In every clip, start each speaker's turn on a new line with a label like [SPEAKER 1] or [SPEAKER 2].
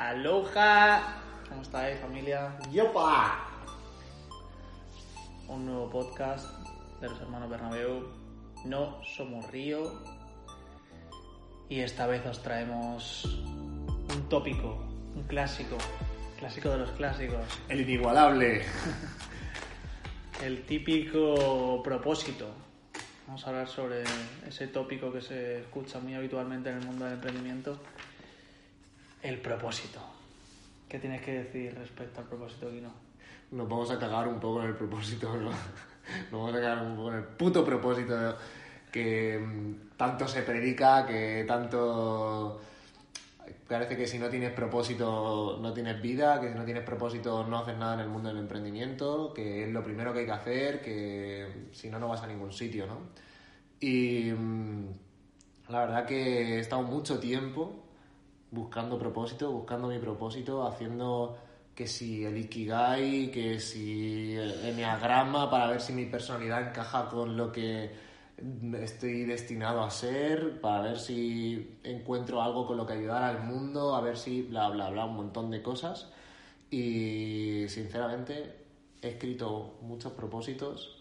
[SPEAKER 1] Aloha. ¿Cómo estáis, familia?
[SPEAKER 2] ¡Yopa!
[SPEAKER 1] Un nuevo podcast de los hermanos Bernabeu. No somos Río. Y esta vez os traemos un tópico, un clásico, clásico de los clásicos.
[SPEAKER 2] El inigualable.
[SPEAKER 1] El típico propósito. Vamos a hablar sobre ese tópico que se escucha muy habitualmente en el mundo del emprendimiento. El propósito. ¿Qué tienes que decir respecto al propósito, Guino?
[SPEAKER 2] Nos vamos a cagar un poco en el propósito, ¿no? Nos vamos a cagar un poco en el puto propósito que mm, tanto se predica, que tanto... Parece que si no tienes propósito no tienes vida, que si no tienes propósito no haces nada en el mundo del emprendimiento, que es lo primero que hay que hacer, que si no, no vas a ningún sitio, ¿no? Y mm, la verdad que he estado mucho tiempo buscando propósito, buscando mi propósito, haciendo que si el Ikigai, que si el Enneagrama, para ver si mi personalidad encaja con lo que estoy destinado a ser, para ver si encuentro algo con lo que ayudar al mundo, a ver si bla, bla, bla, un montón de cosas. Y sinceramente he escrito muchos propósitos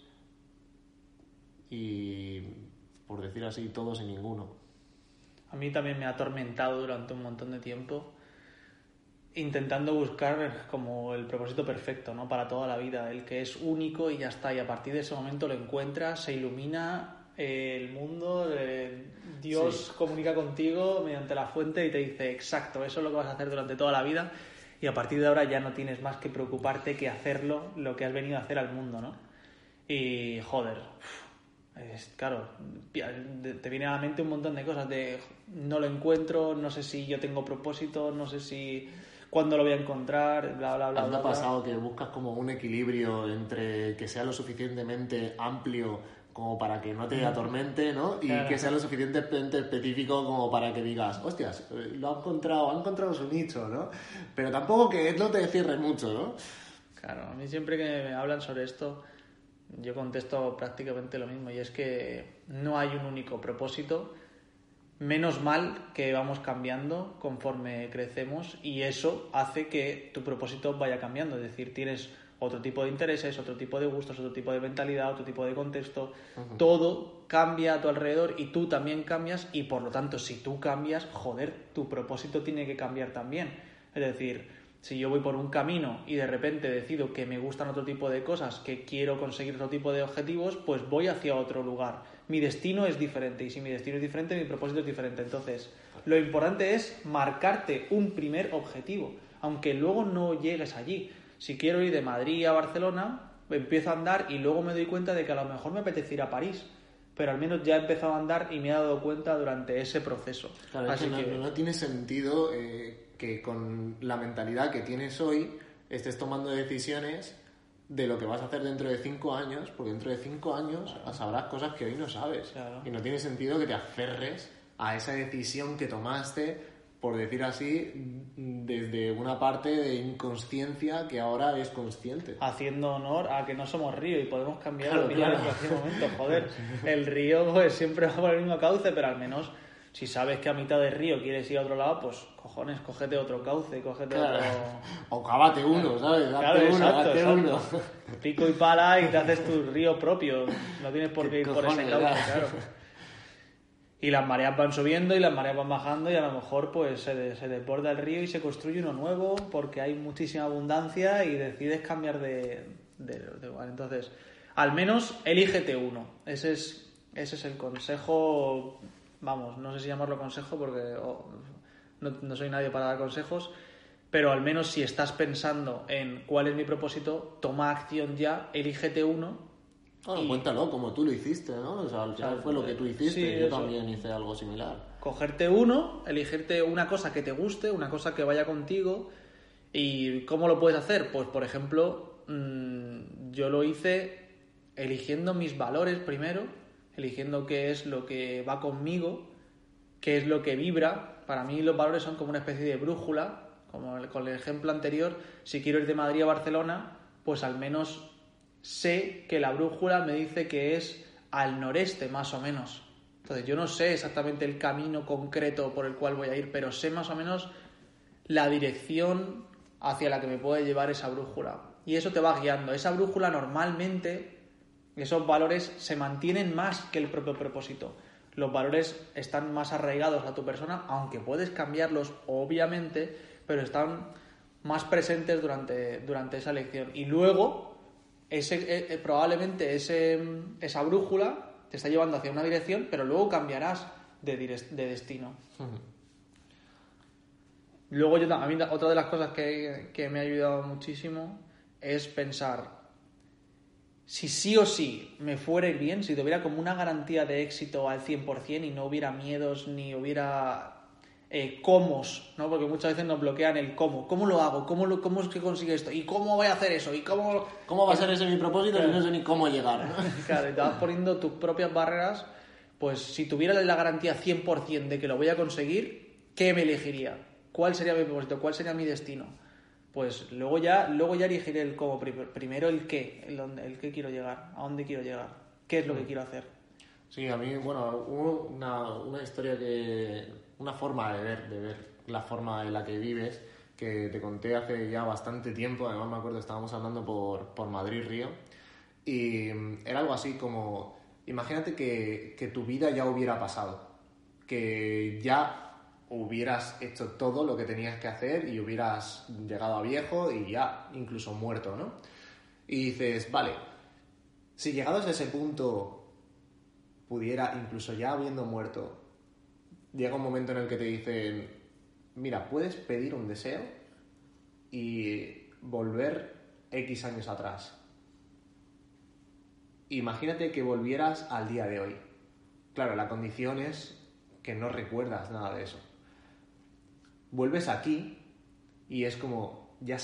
[SPEAKER 2] y, por decir así, todos y ninguno.
[SPEAKER 1] A mí también me ha atormentado durante un montón de tiempo intentando buscar como el propósito perfecto, ¿no? Para toda la vida, el que es único y ya está. Y a partir de ese momento lo encuentras, se ilumina eh, el mundo, eh, Dios
[SPEAKER 2] Sí.
[SPEAKER 1] comunica contigo mediante la fuente y te dice, exacto, eso es lo que vas a hacer durante toda la vida. Y a partir de ahora ya no tienes más que preocuparte que hacerlo, lo que has venido a hacer al mundo, ¿no? Y joder, es, claro, te viene a la mente un montón de cosas de no lo encuentro, no sé si yo tengo propósito, no sé si cuándo lo voy a encontrar, bla, bla, bla.
[SPEAKER 2] ¿A ti te ha pasado que buscas como un equilibrio entre que sea lo suficientemente amplio como para que no te atormente, ¿no? Y
[SPEAKER 1] Claro.
[SPEAKER 2] que sea lo suficientemente específico como para que digas, hostias, eh, lo ha encontrado, ha encontrado su nicho, ¿no? Pero tampoco que no te cierre mucho, ¿no?
[SPEAKER 1] Claro, a mí siempre que me hablan sobre esto, yo contesto prácticamente lo mismo, y es que no hay un único propósito. Menos mal que vamos cambiando conforme crecemos y eso hace que tu propósito vaya cambiando. Es decir, tienes otro tipo de intereses, otro tipo de gustos, otro tipo de mentalidad, otro tipo de contexto. Todo cambia a tu alrededor y tú también cambias y por lo tanto si tú cambias, joder, tu propósito tiene que cambiar también. Es decir, si yo voy por un camino y de repente decido que me gustan otro tipo de cosas, que quiero conseguir otro tipo de objetivos, pues voy hacia otro lugar. Mi destino es diferente y si mi destino es diferente, mi propósito es diferente. Entonces, lo importante es marcarte un primer objetivo, aunque luego no llegues allí. Si quiero ir de Madrid a Barcelona, empiezo a andar y luego me doy cuenta de que a lo mejor me apetece ir a París. Pero al menos ya he empezado a andar y me he dado cuenta durante ese proceso.
[SPEAKER 2] Claro, es
[SPEAKER 1] Así
[SPEAKER 2] que no,
[SPEAKER 1] que-
[SPEAKER 2] no tiene sentido eh, que con la mentalidad que tienes hoy estés tomando decisiones de lo que vas a hacer dentro de cinco años, porque dentro de cinco años sabrás cosas que hoy no sabes.
[SPEAKER 1] Claro.
[SPEAKER 2] Y no tiene sentido que te aferres a esa decisión que tomaste, por decir así, desde una parte de inconsciencia que ahora es consciente.
[SPEAKER 1] haciendo honor a que no somos río y podemos cambiar
[SPEAKER 2] Claro,
[SPEAKER 1] de opinión
[SPEAKER 2] claro.
[SPEAKER 1] en cualquier momento. Joder, el río pues siempre va por el mismo cauce, pero al menos si sabes que a mitad del río quieres ir a otro lado, pues cojones, cógete otro cauce, cógete
[SPEAKER 2] Claro.
[SPEAKER 1] otro...
[SPEAKER 2] O cábate uno, ¿sabes? Date
[SPEAKER 1] Claro,
[SPEAKER 2] uno,
[SPEAKER 1] exacto,
[SPEAKER 2] date
[SPEAKER 1] exacto.
[SPEAKER 2] uno.
[SPEAKER 1] Pico y pala y te haces tu río propio. No tienes por qué
[SPEAKER 2] ¿Qué
[SPEAKER 1] ir por ese cauce, claro. Y las mareas van subiendo y las mareas van bajando y a lo mejor pues se, de- se desborda el río y se construye uno nuevo porque hay muchísima abundancia y decides cambiar de, de, de lugar. Entonces, al menos elígete uno. Ese es, ese es el consejo, vamos, no sé si llamarlo consejo porque oh, no, no soy nadie para dar consejos, pero al menos si estás pensando en cuál es mi propósito, toma acción ya, elígete uno
[SPEAKER 2] Bueno,
[SPEAKER 1] Y-
[SPEAKER 2] cuéntalo como tú lo hiciste, ¿no? O sea, al final
[SPEAKER 1] Claro,
[SPEAKER 2] fue lo que tú hiciste.
[SPEAKER 1] sí,
[SPEAKER 2] Yo
[SPEAKER 1] eso.
[SPEAKER 2] también hice algo similar.
[SPEAKER 1] cogerte uno, elegirte una cosa que te guste, una cosa que vaya contigo. ¿Y cómo lo puedes hacer? Pues, por ejemplo, mm, yo lo hice eligiendo mis valores primero, eligiendo qué es lo que va conmigo, qué es lo que vibra. Para mí los valores son como una especie de brújula, como con el ejemplo anterior, si quiero ir de Madrid a Barcelona, pues al menos sé que la brújula me dice que es al noreste más o menos. Entonces yo no sé exactamente el camino concreto por el cual voy a ir, pero sé más o menos la dirección hacia la que me puede llevar esa brújula. Y eso te va guiando. Esa brújula normalmente, esos valores se mantienen más que el propio propósito. Los valores están más arraigados a tu persona, aunque puedes cambiarlos, obviamente, pero están más presentes durante, durante esa lección. Y luego, ese, eh, eh, probablemente ese, esa brújula te está llevando hacia una dirección, pero luego cambiarás de, de destino. Luego, yo, a mí, otra de las cosas que, que me ha ayudado muchísimo es pensar si sí o sí me fuera bien, si tuviera como una garantía de éxito al 100% y no hubiera miedos ni hubiera eh, cómo, ¿no? Porque muchas veces nos bloquean el cómo. ¿Cómo lo hago? ¿Cómo, lo, cómo es que consigue esto? ¿Y cómo voy a hacer eso? ¿Y cómo...?
[SPEAKER 2] ¿Cómo va a ser ese mi propósito si no sé ni cómo llegar?
[SPEAKER 1] claro, y te vas poniendo tus propias barreras. Pues si tuviera la garantía 100% de que lo voy a conseguir, ¿qué me elegiría? ¿Cuál sería mi propósito? ¿Cuál sería mi destino? Pues luego ya, luego ya elegiré el cómo. Primero el qué, el, el qué quiero llegar, a dónde quiero llegar, qué es lo que mm. quiero hacer.
[SPEAKER 2] Sí, a mí, bueno, hubo una, una historia que una forma de ver, de ver la forma en la que vives, que te conté hace ya bastante tiempo, además me acuerdo, estábamos hablando por, por Madrid-Río, y mm, era algo así como, imagínate que, que tu vida ya hubiera pasado, que ya hubieras hecho todo lo que tenías que hacer y hubieras llegado a viejo y ya incluso muerto, ¿no? Y dices, vale, si llegados a ese punto pudiera, incluso ya habiendo muerto, llega un momento en el que te dicen, mira, puedes pedir un deseo y volver X años atrás. Imagínate que volvieras al día de hoy. Claro, la condición es que no recuerdas nada de eso. Vuelves aquí y es como, ya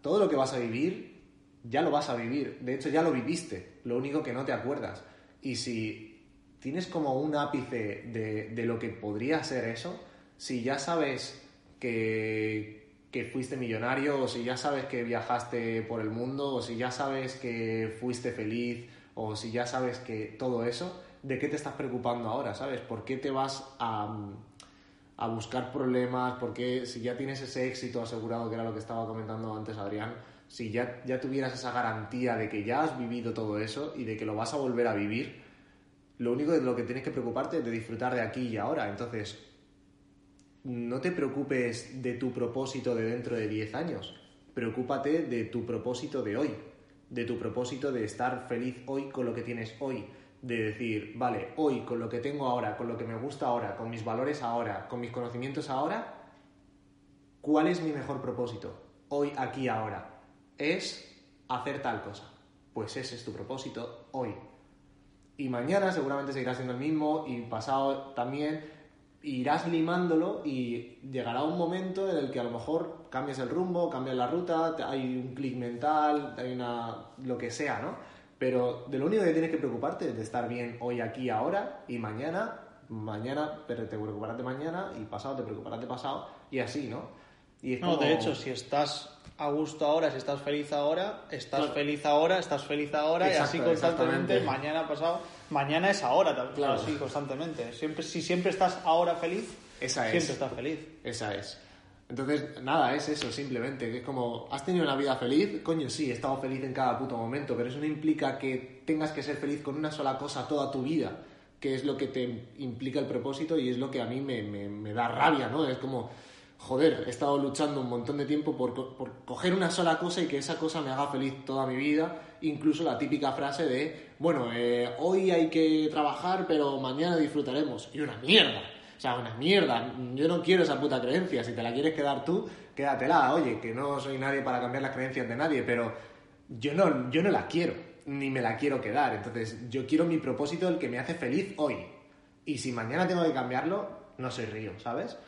[SPEAKER 2] todo lo que vas a vivir, ya lo vas a vivir. De hecho, ya lo viviste. Lo único que no te acuerdas. Y si tienes como un ápice de, lo que podría ser eso, si ya sabes que, que, fuiste millonario, o si ya sabes que viajaste por el mundo, o si ya sabes que fuiste feliz, o si ya sabes que todo eso, ¿de qué te estás preocupando ahora? ¿Sabes? ¿Por qué te vas a, a buscar problemas? ¿Por qué si ya tienes ese éxito asegurado, que era lo que estaba comentando antes Adrián? Si ya, ya tuvieras esa garantía de que ya has vivido todo eso y de que lo vas a volver a vivir, lo único de lo que tienes que preocuparte es de disfrutar de aquí y ahora. Entonces, no te preocupes de tu propósito de dentro de 10 años. Preocúpate de tu propósito de hoy. De tu propósito de estar feliz hoy con lo que tienes hoy. De decir, vale, hoy con lo que tengo ahora, con lo que me gusta ahora, con mis valores ahora, con mis conocimientos ahora, ¿cuál es mi mejor propósito? Hoy, aquí, ahora. Es hacer tal cosa. Pues ese es tu propósito hoy y mañana seguramente seguirá siendo el mismo y pasado también irás limándolo y llegará un momento en el que a lo mejor cambias el rumbo, cambias la ruta, hay un clic mental, hay una lo que sea, ¿no? Pero de lo único que tienes que preocuparte es de estar bien hoy, aquí, ahora y mañana, mañana, pero te preocuparás de mañana y pasado te preocuparás de pasado y así, ¿no?
[SPEAKER 1] Y No, de hecho, si estás a gusto ahora, si estás feliz ahora, estás feliz ahora, estás feliz ahora y así constantemente, mañana pasado, mañana es ahora claro. así constantemente. Siempre, si siempre estás ahora feliz,
[SPEAKER 2] Esa
[SPEAKER 1] siempre estás feliz.
[SPEAKER 2] Esa es. Entonces, nada, es eso, simplemente, que es como, ¿has tenido una vida feliz? Coño, sí, he estado feliz en cada puto momento, pero eso no implica que tengas que ser feliz con una sola cosa toda tu vida, que es lo que te implica el propósito y es lo que a mí me, me, da rabia, ¿no? Es como joder, he estado luchando un montón de tiempo por, coger una sola cosa y que esa cosa me haga feliz toda mi vida. Incluso la típica frase de, bueno, eh, hoy hay que trabajar, pero mañana disfrutaremos. Y una mierda. O sea, una mierda. Yo no quiero esa puta creencia. Si te la quieres quedar tú, quédatela. Oye, que no soy nadie para cambiar las creencias de nadie, pero yo no, yo no la quiero, ni me la quiero quedar. Entonces, yo quiero mi propósito, el que me hace feliz hoy. Y si mañana tengo que cambiarlo, no soy río, ¿sabes?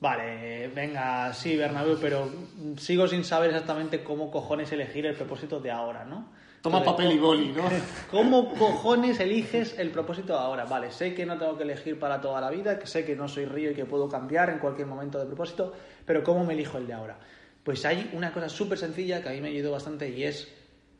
[SPEAKER 1] Vale, venga, sí, Bernabéu, pero sigo sin saber exactamente cómo cojones elegir el propósito de ahora, ¿no?
[SPEAKER 2] Toma papel y boli, ¿no?
[SPEAKER 1] ¿Cómo cojones eliges el propósito ahora? Vale, sé que no tengo que elegir para toda la vida, que sé que no soy río y que puedo cambiar en cualquier momento de propósito, pero ¿cómo me elijo el de ahora? Pues hay una cosa súper sencilla que a mí me ayudó bastante y es,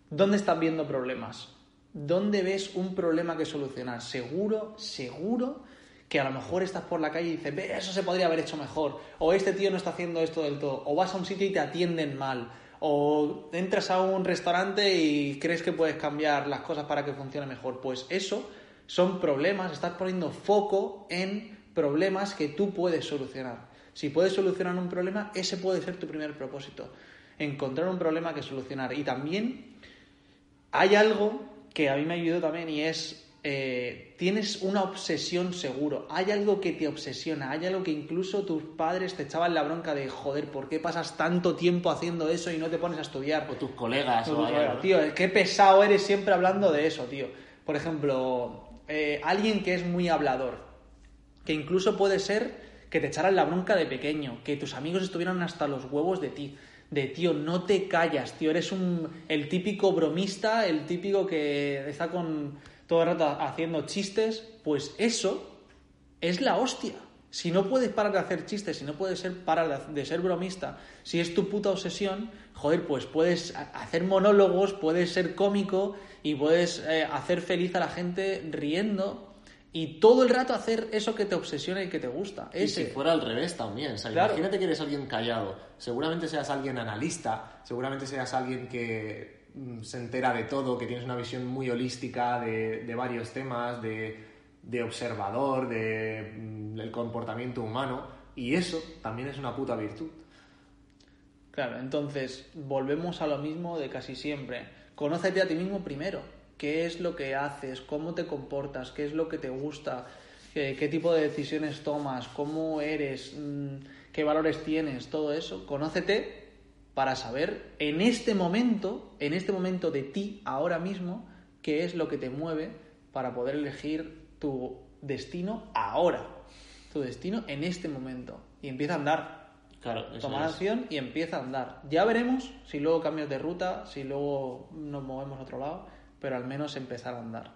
[SPEAKER 1] ¿dónde están viendo problemas? ¿Dónde ves un problema que solucionar? Seguro, seguro que a lo mejor estás por la calle y dices, ve, eso se podría haber hecho mejor, o este tío no está haciendo esto del todo, o vas a un sitio y te atienden mal, o entras a un restaurante y crees que puedes cambiar las cosas para que funcione mejor. Pues eso son problemas, estás poniendo foco en problemas que tú puedes solucionar. Si puedes solucionar un problema, ese puede ser tu primer propósito. Encontrar un problema que solucionar. Y también hay algo que a mí me ayudó también y es eh, tienes una obsesión seguro, hay algo que te obsesiona, hay algo que incluso tus padres te echaban la bronca de joder, ¿por qué pasas tanto tiempo haciendo eso y no te pones a estudiar?
[SPEAKER 2] O tus colegas.
[SPEAKER 1] O, tío, qué pesado eres siempre hablando de eso, tío. Por ejemplo, eh, alguien que es muy hablador, que incluso puede ser que te echaran la bronca de pequeño, que tus amigos estuvieran hasta los huevos de ti de tío, no te callas, tío, eres un, el típico bromista, el típico que está con todo el rato haciendo chistes, pues eso es la hostia. Si no puedes parar de hacer chistes, si no puedes ser, parar de, ser bromista, si es tu puta obsesión, joder, pues puedes hacer monólogos, puedes ser cómico y puedes eh, hacer feliz a la gente riendo y todo el rato hacer eso que te obsesiona y que te gusta.
[SPEAKER 2] Y si fuera al revés también. Imagínate que eres alguien callado. Seguramente seas alguien analista, seguramente seas alguien que se entera de todo, que tienes una visión muy holística de, varios temas, de, observador, de, mm, del comportamiento humano. Y eso también es una puta virtud.
[SPEAKER 1] Claro, entonces volvemos a lo mismo de casi siempre. Conócete a ti mismo primero qué es lo que haces, cómo te comportas, qué es lo que te gusta, qué, tipo de decisiones tomas, cómo eres, mm, qué valores tienes, todo eso. Conócete para saber en este momento, en este momento de ti, ahora mismo, qué es lo que te mueve para poder elegir tu destino ahora, tu destino en este momento. Y empieza a andar.
[SPEAKER 2] Claro,
[SPEAKER 1] Tomar acción y empieza a andar. Ya veremos si luego cambias de ruta, si luego nos movemos a otro lado pero al menos empezar a andar.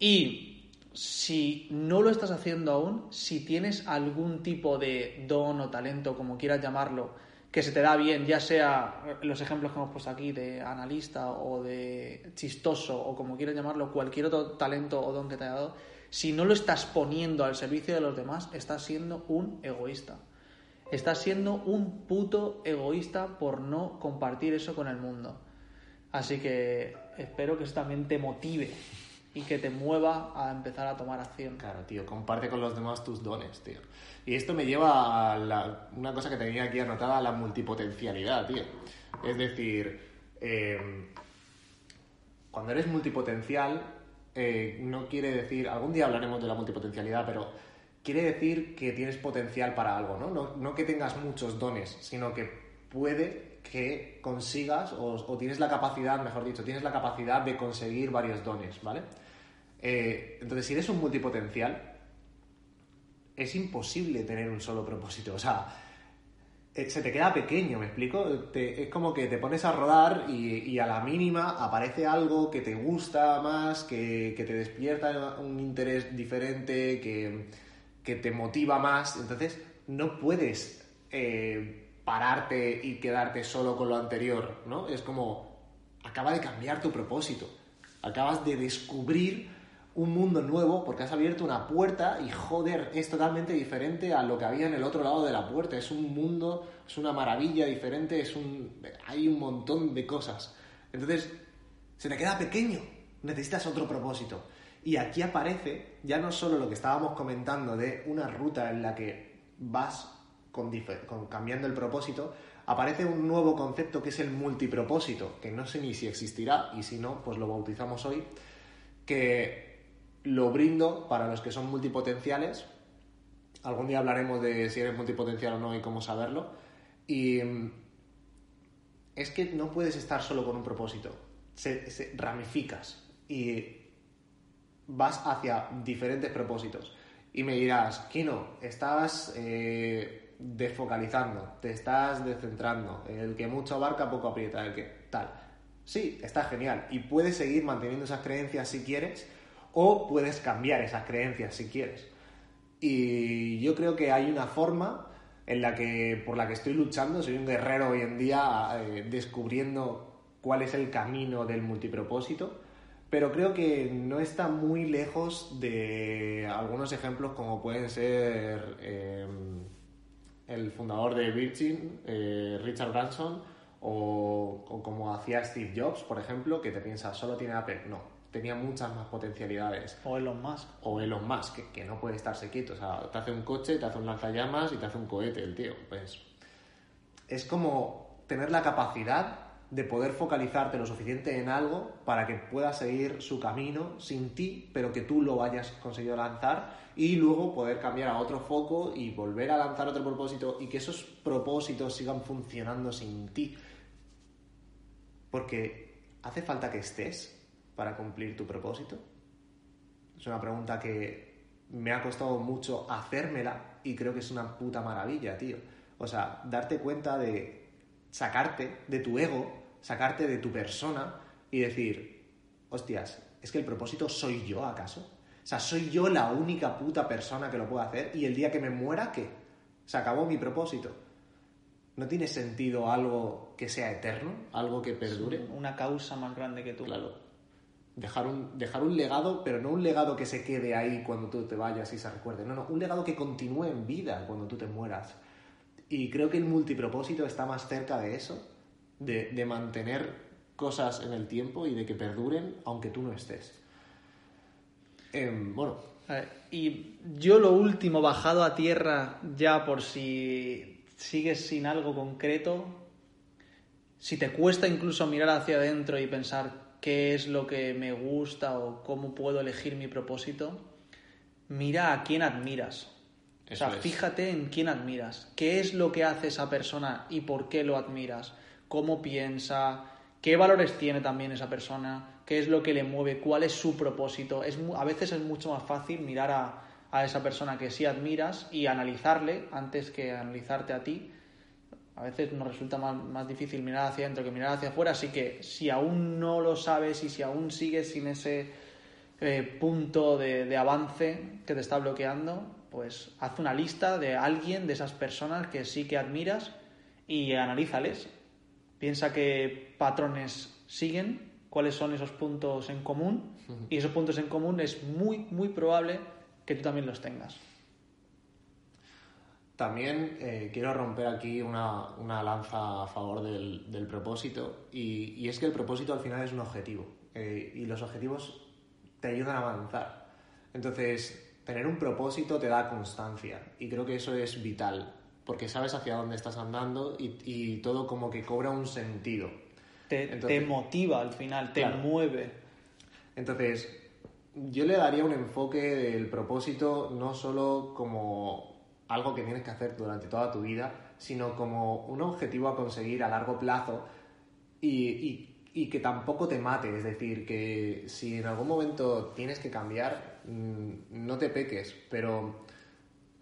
[SPEAKER 1] Y si no lo estás haciendo aún, si tienes algún tipo de don o talento, como quieras llamarlo, que se te da bien, ya sea los ejemplos que hemos puesto aquí de analista o de chistoso o como quieras llamarlo, cualquier otro talento o don que te haya dado, si no lo estás poniendo al servicio de los demás, estás siendo un egoísta. Estás siendo un puto egoísta por no compartir eso con el mundo. Así que espero que eso también te motive y que te mueva a empezar a tomar acción.
[SPEAKER 2] Claro, tío, comparte con los demás tus dones, tío. Y esto me lleva a una cosa que tenía aquí anotada, la multipotencialidad, tío. Es decir, em, cuando eres multipotencial, eh, no quiere decir, algún día hablaremos de la multipotencialidad, pero quiere decir que tienes potencial para algo, ¿no? No, no que tengas muchos dones, sino que puede que consigas o, tienes la capacidad, mejor dicho, tienes la capacidad de conseguir varios dones, ¿vale? Eh, entonces, si eres un multipotencial, es imposible tener un solo propósito. O sea, eh, se te queda pequeño, ¿me explico? es como que te pones a rodar y, a la mínima aparece algo que te gusta más, que, te despierta un interés diferente, que, te motiva más. Entonces, no puedes... Eh, pararte y quedarte solo con lo anterior, ¿no? Es como, acaba de cambiar tu propósito, acabas de descubrir un mundo nuevo porque has abierto una puerta y joder, es totalmente diferente a lo que había en el otro lado de la puerta, es un mundo, es una maravilla diferente, es un hay un montón de cosas. Entonces, se te queda pequeño, necesitas otro propósito. Y aquí aparece ya no solo lo que estábamos comentando de una ruta en la que vas con, cambiando el propósito, aparece un nuevo concepto que es el multipropósito, que no sé ni si existirá y si no, pues lo bautizamos hoy, que lo brindo para los que son multipotenciales. Algún día hablaremos de si eres multipotencial o no y cómo saberlo. Y mm, es que no puedes estar solo con un propósito, ramificas y vas hacia diferentes propósitos. Y me dirás, Kino, estás eh, desfocalizando, te estás descentrando. El que mucho abarca, poco aprieta, el que tal. Sí, está genial. Y puedes seguir manteniendo esas creencias si quieres, o puedes cambiar esas creencias si quieres. Y yo creo que hay una forma en la que, por la que estoy luchando, soy un guerrero hoy en día, eh, descubriendo cuál es el camino del multipropósito, pero creo que no está muy lejos de algunos ejemplos como pueden ser eh, el fundador de Virgin, eh, Richard Branson, o, o, como hacía Steve Jobs, por ejemplo, que te piensas, solo tiene Apple. No, tenía muchas más potencialidades.
[SPEAKER 1] O Elon Musk.
[SPEAKER 2] O Elon Musk, que, que no puede estarse quieto. O sea, te hace un coche, te hace un lanzallamas y te hace un cohete el tío. Pues es como tener la capacidad de poder focalizarte lo suficiente en algo para que pueda seguir su camino sin ti, pero que tú lo hayas conseguido lanzar y luego poder cambiar a otro foco y volver a lanzar otro propósito y que esos propósitos sigan funcionando sin ti. Porque hace falta que estés para cumplir tu propósito. Es una pregunta que me ha costado mucho hacérmela y creo que es una puta maravilla, tío. O sea, darte cuenta de sacarte de tu ego, sacarte de tu persona y decir, hostias, es que el propósito soy yo acaso. O sea, soy yo la única puta persona que lo puede hacer y el día que me muera, ¿qué? Se acabó mi propósito. ¿No tiene sentido algo que sea eterno? ¿Algo que perdure?
[SPEAKER 1] Una causa más grande que tú.
[SPEAKER 2] Claro. Dejar un, dejar un legado, pero no un legado que se quede ahí cuando tú te vayas y se recuerde. No, no, un legado que continúe en vida cuando tú te mueras. Y creo que el multipropósito está más cerca de eso, de, de mantener cosas en el tiempo y de que perduren aunque tú no estés. Eh, bueno.
[SPEAKER 1] Y yo lo último, bajado a tierra, ya por si sigues sin algo concreto, si te cuesta incluso mirar hacia adentro y pensar qué es lo que me gusta o cómo puedo elegir mi propósito, mira a quién admiras. Eso o sea, es. fíjate en quién admiras. ¿Qué es lo que hace esa persona y por qué lo admiras? ¿Cómo piensa? ¿Qué valores tiene también esa persona? ¿Qué es lo que le mueve? ¿Cuál es su propósito? Es, a veces es mucho más fácil mirar a, esa persona que sí admiras y analizarle antes que analizarte a ti. A veces nos resulta más, más, difícil mirar hacia adentro que mirar hacia afuera, así que si aún no lo sabes y si aún sigues sin ese eh, punto de, de avance que te está bloqueando, pues haz una lista de alguien, de esas personas que sí que admiras y analízales. Piensa qué patrones siguen, cuáles son esos puntos en común y esos puntos en común es muy, muy probable que tú también los tengas.
[SPEAKER 2] También eh, quiero romper aquí una, una, lanza a favor del, del propósito y, y, es que el propósito al final es un objetivo eh, y los objetivos te ayudan a avanzar. Entonces, tener un propósito te da constancia y creo que eso es vital porque sabes hacia dónde estás andando y, y todo como que cobra un sentido.
[SPEAKER 1] Te, Entonces, te motiva al final, te claro. mueve.
[SPEAKER 2] Entonces, yo le daría un enfoque del propósito no solo como algo que tienes que hacer durante toda tu vida, sino como un objetivo a conseguir a largo plazo y, y, y que tampoco te mate. Es decir, que si en algún momento tienes que cambiar, no te peques, pero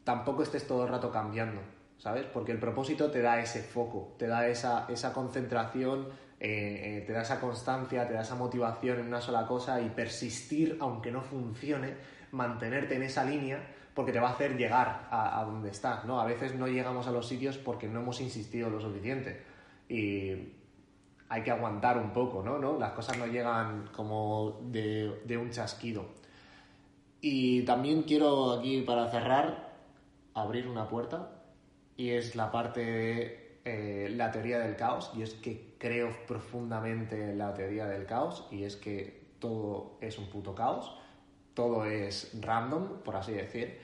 [SPEAKER 2] tampoco estés todo el rato cambiando, ¿sabes? Porque el propósito te da ese foco, te da esa, esa concentración, eh, eh, te da esa constancia, te da esa motivación en una sola cosa y persistir, aunque no funcione, mantenerte en esa línea porque te va a hacer llegar a, donde estás, ¿no? A veces no llegamos a los sitios porque no hemos insistido lo suficiente y hay que aguantar un poco, ¿no? ¿No? Las cosas no llegan como de, de un chasquido. Y también quiero aquí, para cerrar, abrir una puerta y es la parte de eh, la teoría del caos y es que creo profundamente en la teoría del caos y es que todo es un puto caos, todo es random, por así decir,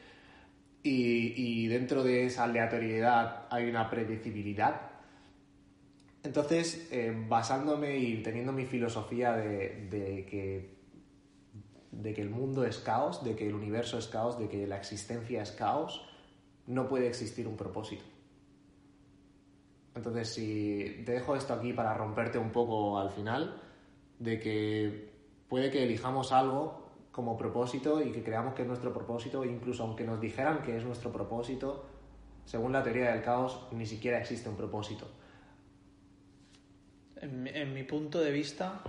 [SPEAKER 2] y, y dentro de esa aleatoriedad hay una predecibilidad. Entonces, eh, basándome y teniendo mi filosofía de, de, que, de que el mundo es caos, de que el universo es caos, de que la existencia es caos, no puede existir un propósito. Entonces, si te dejo esto aquí para romperte un poco al final, de que puede que elijamos algo como propósito y que creamos que es nuestro propósito, incluso aunque nos dijeran que es nuestro propósito, según la teoría del caos, ni siquiera existe un propósito.
[SPEAKER 1] En en mi punto de vista,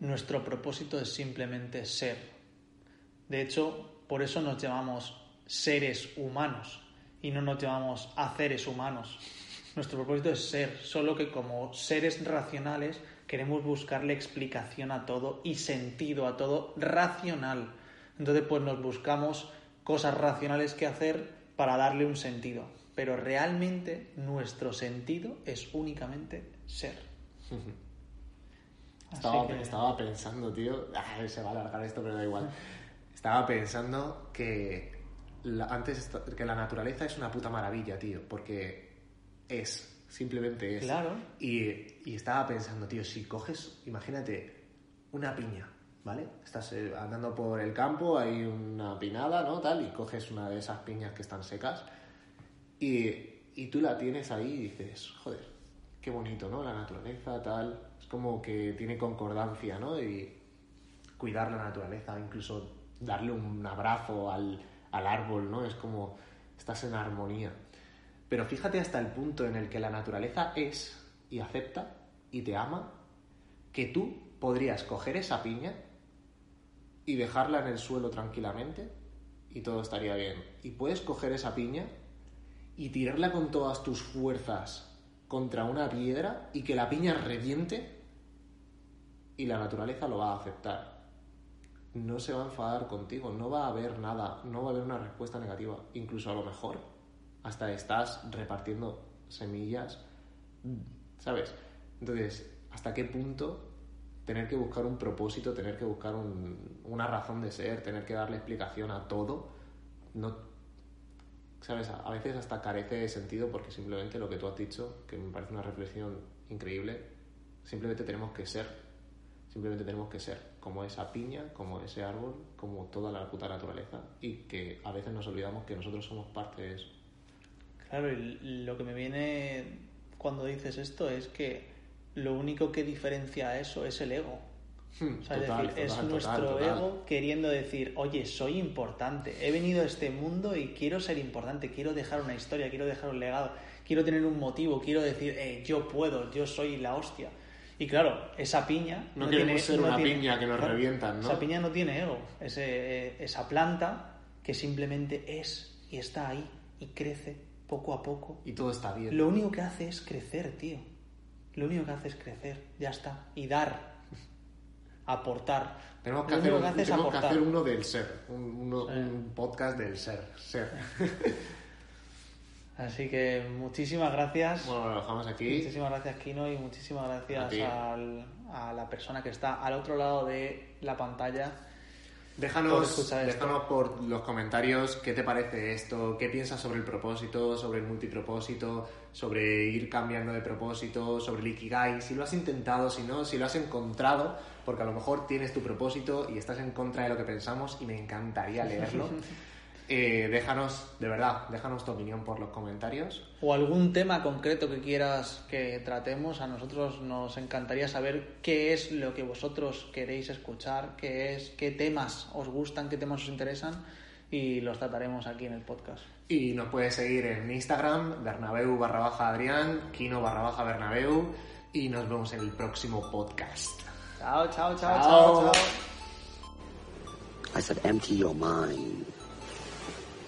[SPEAKER 1] nuestro propósito es simplemente ser. De hecho, por eso nos llamamos seres humanos y no nos llamamos haceres humanos. Nuestro propósito es ser, solo que como seres racionales queremos buscarle explicación a todo y sentido a todo racional. Entonces, pues nos buscamos cosas racionales que hacer para darle un sentido. Pero realmente nuestro sentido es únicamente ser.
[SPEAKER 2] Estaba, estaba, pensando, tío. se va a alargar esto, pero da igual. Estaba pensando que antes que la naturaleza es una puta maravilla, tío. Porque es, simplemente es.
[SPEAKER 1] Claro.
[SPEAKER 2] Y, y estaba pensando, tío, si coges, imagínate, una piña, ¿vale? Estás eh, andando por el campo, hay una pinada, ¿no? Tal, y coges una de esas piñas que están secas y, y tú la tienes ahí y dices, joder, qué bonito, ¿no? La naturaleza, tal. Es como que tiene concordancia, ¿no? Y cuidar la naturaleza, incluso darle un abrazo al, al árbol, ¿no? Es como estás en armonía. Pero fíjate hasta el punto en el que la naturaleza es y acepta y te ama, que tú podrías coger esa piña y dejarla en el suelo tranquilamente y todo estaría bien. Y puedes coger esa piña y tirarla con todas tus fuerzas contra una piedra y que la piña reviente y la naturaleza lo va a aceptar. No se va a enfadar contigo, no va a haber nada, no va a haber una respuesta negativa. Incluso a lo mejor hasta estás repartiendo semillas, ¿sabes? Entonces, ¿hasta qué punto tener que buscar un propósito, tener que buscar una razón de ser, tener que darle explicación a todo, no, ¿sabes? A veces hasta carece de sentido porque simplemente lo que tú has dicho, que me parece una reflexión increíble, simplemente tenemos que ser, simplemente tenemos que ser como esa piña, como ese árbol, como toda la puta naturaleza y que a veces nos olvidamos que nosotros somos parte de eso.
[SPEAKER 1] Claro, y lo que me viene cuando dices esto es que lo único que diferencia eso es el ego.
[SPEAKER 2] Hmm,
[SPEAKER 1] es decir, es nuestro ego queriendo decir, oye, soy importante, he venido a este mundo y quiero ser importante, quiero dejar una historia, quiero dejar un legado, quiero tener un motivo, quiero decir, eh, yo puedo, yo soy la hostia. Y claro, esa piña...
[SPEAKER 2] No, queremos ser una piña que nos revientan, ¿no?
[SPEAKER 1] Esa piña no tiene ego, Ese, esa planta que simplemente es y está ahí y crece poco a poco.
[SPEAKER 2] Y todo está bien.
[SPEAKER 1] Lo único que hace es crecer, tío. Lo único que hace es crecer, ya está. Y dar, aportar.
[SPEAKER 2] Tenemos que, hacer, hacer, uno del ser, un, podcast del ser. ser.
[SPEAKER 1] Así que muchísimas gracias.
[SPEAKER 2] Bueno, lo dejamos aquí.
[SPEAKER 1] Muchísimas gracias, Kino, y muchísimas gracias a la persona que está al otro lado de la pantalla
[SPEAKER 2] Déjanos, déjanos por los comentarios qué te parece esto, qué piensas sobre el propósito, sobre el multipropósito, sobre ir cambiando de propósito, sobre el Ikigai, si lo has intentado, si no, si lo has encontrado, porque a lo mejor tienes tu propósito y estás en contra de lo que pensamos y me encantaría leerlo. Eh, déjanos, de verdad, déjanos tu opinión por los comentarios.
[SPEAKER 1] O algún tema concreto que quieras que tratemos. A nosotros nos encantaría saber qué es lo que vosotros queréis escuchar, qué es, qué temas os gustan, qué temas os interesan y los trataremos aquí en el podcast.
[SPEAKER 2] Y nos puedes seguir en Instagram, Bernabeu barra baja Adrián, Kino barra baja Bernabeu y nos vemos en el próximo podcast.
[SPEAKER 1] Chao, chao, chao, chao, chao.
[SPEAKER 3] I said empty your mind.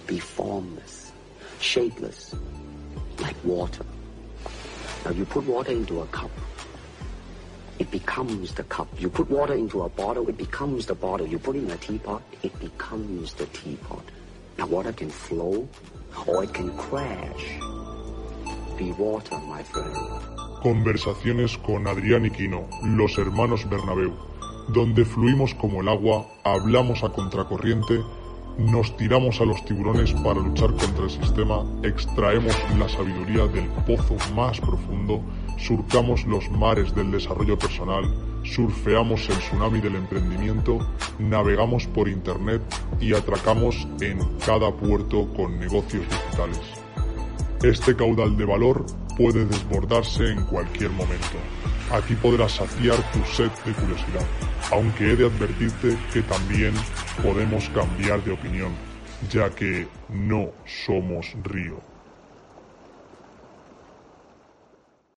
[SPEAKER 3] Be formless, shapeless, like water. Now you put water into a cup, it becomes the cup. You put water into a bottle, it becomes the bottle. You put it in a teapot, it becomes the teapot. Now water can flow or it can crash. Be water, my friend.
[SPEAKER 4] Conversaciones con Adrián y Quino, los hermanos Bernabeu, donde fluimos como el agua, hablamos a contracorriente nos tiramos a los tiburones para luchar contra el sistema, extraemos la sabiduría del pozo más profundo, surcamos los mares del desarrollo personal, surfeamos el tsunami del emprendimiento, navegamos por Internet y atracamos en cada puerto con negocios digitales. Este caudal de valor puede desbordarse en cualquier momento. Aquí podrás saciar tu sed de curiosidad, aunque he de advertirte que también podemos cambiar de opinión, ya que no somos río.